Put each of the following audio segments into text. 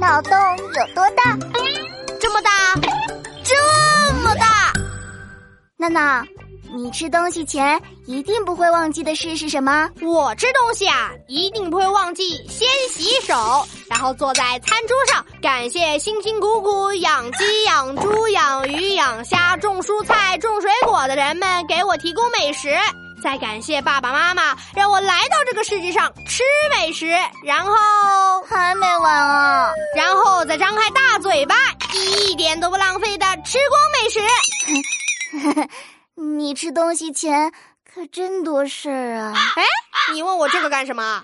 脑洞有多大？这么大，这么大。娜娜，你吃东西前一定不会忘记的事是什么？我吃东西啊，一定不会忘记先洗手，然后坐在餐桌上，感谢辛辛苦苦养鸡、养猪、养鱼、养虾、种蔬菜、种水果的人们给我提供美食。再感谢爸爸妈妈让我来到这个世界上吃美食，然后还没完啊！然后再张开大嘴巴，一点都不浪费的吃光美食。你吃东西前可真多事儿啊！哎，你问我这个干什么？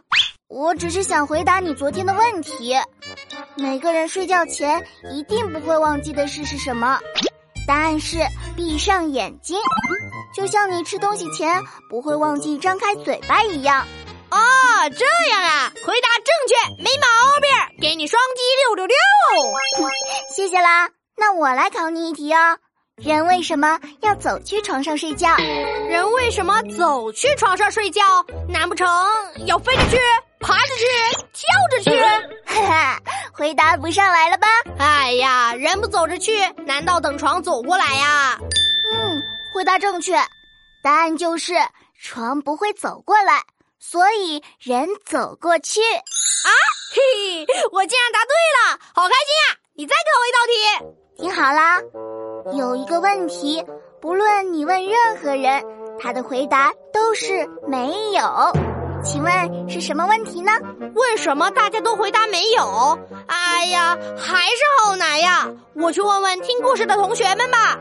我只是想回答你昨天的问题。每个人睡觉前一定不会忘记的事是什么？答案是闭上眼睛。就像你吃东西前不会忘记张开嘴巴一样，哦，这样啊，回答正确，没毛病，给你双击六六六，谢谢啦。那我来考你一题哦，人为什么要走去床上睡觉？人为什么走去床上睡觉？难不成要飞着去、爬着去、跳着去？哈哈，回答不上来了吧？哎呀，人不走着去，难道等床走过来呀？嗯。回答正确，答案就是床不会走过来，所以人走过去。啊，嘿，我竟然答对了，好开心啊！你再考我一道题。听好啦，有一个问题，不论你问任何人，他的回答都是没有。请问是什么问题呢？为什么大家都回答没有？哎呀，还是好难呀！我去问问听故事的同学们吧。